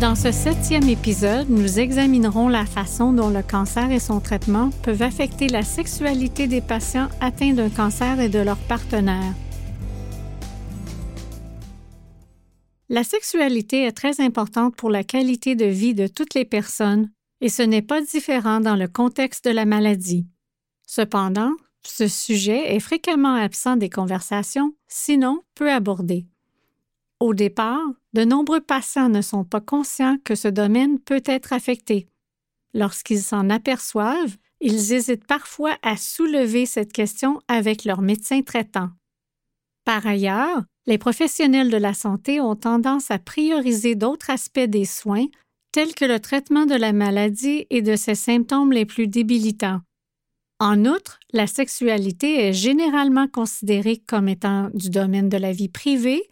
Dans ce septième épisode, nous examinerons la façon dont le cancer et son traitement peuvent affecter la sexualité des patients atteints d'un cancer et de leurs partenaires. La sexualité est très importante pour la qualité de vie de toutes les personnes et ce n'est pas différent dans le contexte de la maladie. Cependant, ce sujet est fréquemment absent des conversations, sinon peu abordé. Au départ, de nombreux patients ne sont pas conscients que ce domaine peut être affecté. Lorsqu'ils s'en aperçoivent, ils hésitent parfois à soulever cette question avec leur médecin traitant. Par ailleurs, les professionnels de la santé ont tendance à prioriser d'autres aspects des soins, tels que le traitement de la maladie et de ses symptômes les plus débilitants. En outre, la sexualité est généralement considérée comme étant du domaine de la vie privée,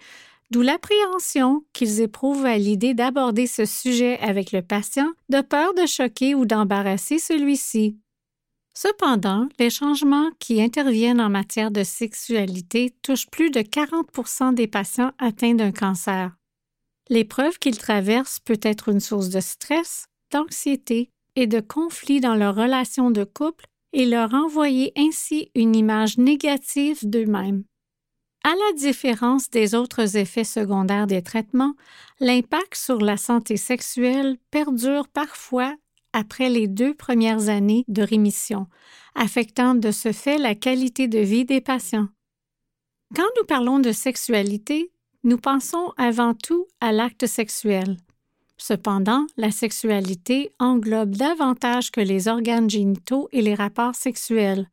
d'où l'appréhension qu'ils éprouvent à l'idée d'aborder ce sujet avec le patient, de peur de choquer ou d'embarrasser celui-ci. Cependant, les changements qui interviennent en matière de sexualité touchent plus de 40% des patients atteints d'un cancer. L'épreuve qu'ils traversent peut être une source de stress, d'anxiété et de conflits dans leur relation de couple et leur envoyer ainsi une image négative d'eux-mêmes. À la différence des autres effets secondaires des traitements, l'impact sur la santé sexuelle perdure parfois après les deux premières années de rémission, affectant de ce fait la qualité de vie des patients. Quand nous parlons de sexualité, nous pensons avant tout à l'acte sexuel. Cependant, la sexualité englobe davantage que les organes génitaux et les rapports sexuels.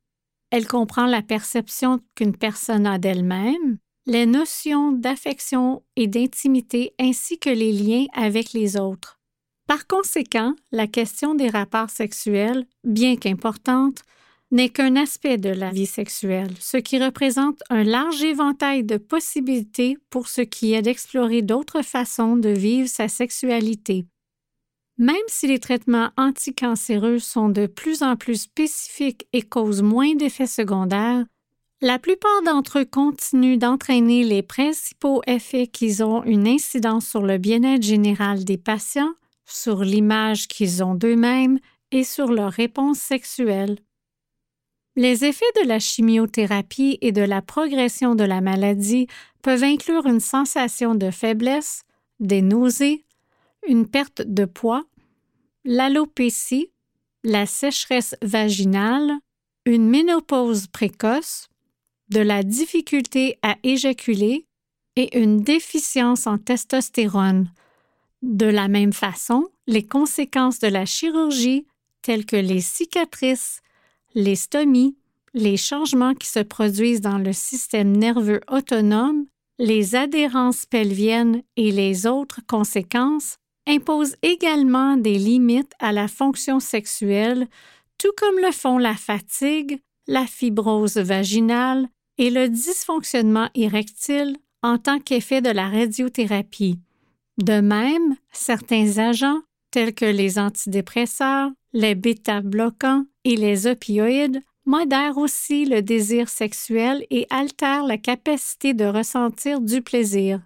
Elle comprend la perception qu'une personne a d'elle-même, les notions d'affection et d'intimité ainsi que les liens avec les autres. Par conséquent, la question des rapports sexuels, bien qu'importante, n'est qu'un aspect de la vie sexuelle, ce qui représente un large éventail de possibilités pour ce qui est d'explorer d'autres façons de vivre sa sexualité. Même si les traitements anticancéreux sont de plus en plus spécifiques et causent moins d'effets secondaires, la plupart d'entre eux continuent d'entraîner les principaux effets qui ont une incidence sur le bien-être général des patients sur l'image qu'ils ont d'eux-mêmes et sur leur réponse sexuelle. Les effets de la chimiothérapie et de la progression de la maladie peuvent inclure une sensation de faiblesse, des nausées, une perte de poids, l'alopécie, la sécheresse vaginale, une ménopause précoce, de la difficulté à éjaculer et une déficience en testostérone, de la même façon, les conséquences de la chirurgie, telles que les cicatrices, les stomies, les changements qui se produisent dans le système nerveux autonome, les adhérences pelviennes et les autres conséquences imposent également des limites à la fonction sexuelle, tout comme le font la fatigue, la fibrose vaginale et le dysfonctionnement érectile en tant qu'effet de la radiothérapie. De même, certains agents, tels que les antidépresseurs, les bêta-bloquants et les opioïdes, modèrent aussi le désir sexuel et altèrent la capacité de ressentir du plaisir.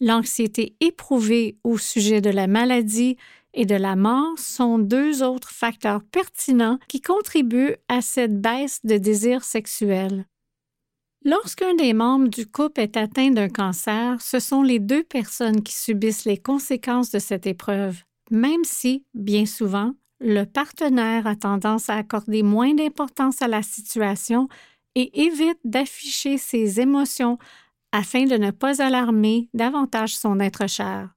L'anxiété éprouvée au sujet de la maladie et de la mort sont deux autres facteurs pertinents qui contribuent à cette baisse de désir sexuel. Lorsqu'un des membres du couple est atteint d'un cancer, ce sont les deux personnes qui subissent les conséquences de cette épreuve, même si, bien souvent, le partenaire a tendance à accorder moins d'importance à la situation et évite d'afficher ses émotions afin de ne pas alarmer davantage son être cher.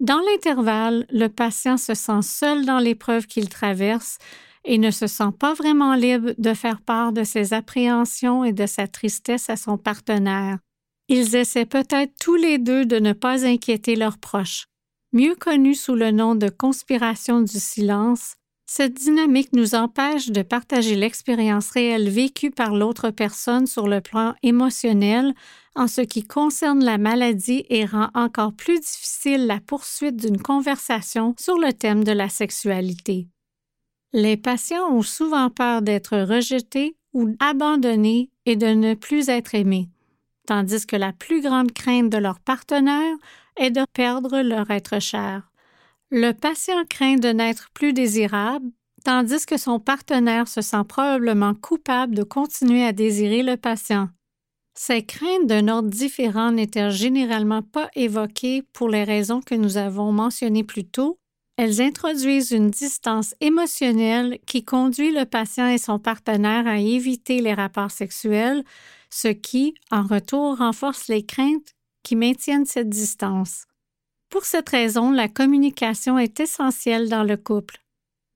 Dans l'intervalle, le patient se sent seul dans l'épreuve qu'il traverse et ne se sent pas vraiment libre de faire part de ses appréhensions et de sa tristesse à son partenaire. Ils essaient peut-être tous les deux de ne pas inquiéter leurs proches. Mieux connue sous le nom de conspiration du silence, cette dynamique nous empêche de partager l'expérience réelle vécue par l'autre personne sur le plan émotionnel en ce qui concerne la maladie et rend encore plus difficile la poursuite d'une conversation sur le thème de la sexualité. Les patients ont souvent peur d'être rejetés ou abandonnés et de ne plus être aimés, tandis que la plus grande crainte de leur partenaire est de perdre leur être cher. Le patient craint de n'être plus désirable, tandis que son partenaire se sent probablement coupable de continuer à désirer le patient. Ces craintes d'un ordre différent n'étaient généralement pas évoquées pour les raisons que nous avons mentionnées plus tôt. Elles introduisent une distance émotionnelle qui conduit le patient et son partenaire à éviter les rapports sexuels, ce qui, en retour, renforce les craintes qui maintiennent cette distance. Pour cette raison, la communication est essentielle dans le couple.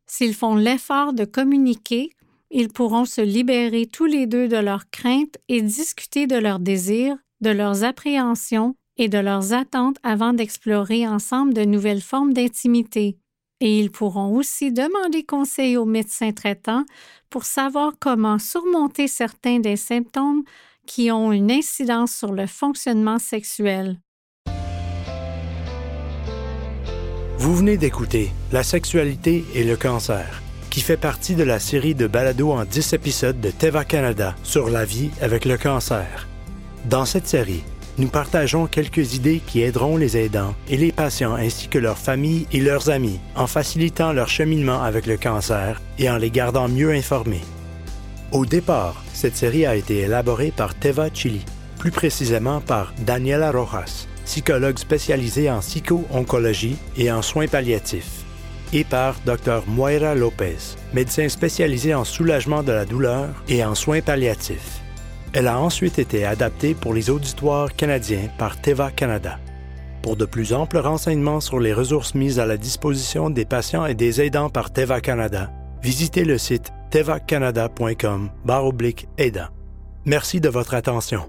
S'ils font l'effort de communiquer, ils pourront se libérer tous les deux de leurs craintes et discuter de leurs désirs, de leurs appréhensions et de leurs attentes avant d'explorer ensemble de nouvelles formes d'intimité. Et ils pourront aussi demander conseil au médecin traitant pour savoir comment surmonter certains des symptômes qui ont une incidence sur le fonctionnement sexuel. Vous venez d'écouter La sexualité et le cancer, qui fait partie de la série de balados en 10 épisodes de Teva Canada sur la vie avec le cancer. Dans cette série, nous partageons quelques idées qui aideront les aidants et les patients ainsi que leurs familles et leurs amis en facilitant leur cheminement avec le cancer et en les gardant mieux informés. Au départ, cette série a été élaborée par Teva Chili, plus précisément par Daniela Rojas, psychologue spécialisé en psycho-oncologie et en soins palliatifs, et par Dr Moira Lopez, médecin spécialisé en soulagement de la douleur et en soins palliatifs. Elle a ensuite été adaptée pour les auditoires canadiens par Teva Canada. Pour de plus amples renseignements sur les ressources mises à la disposition des patients et des aidants par Teva Canada, visitez le site tevacanada.com aidant. Merci de votre attention.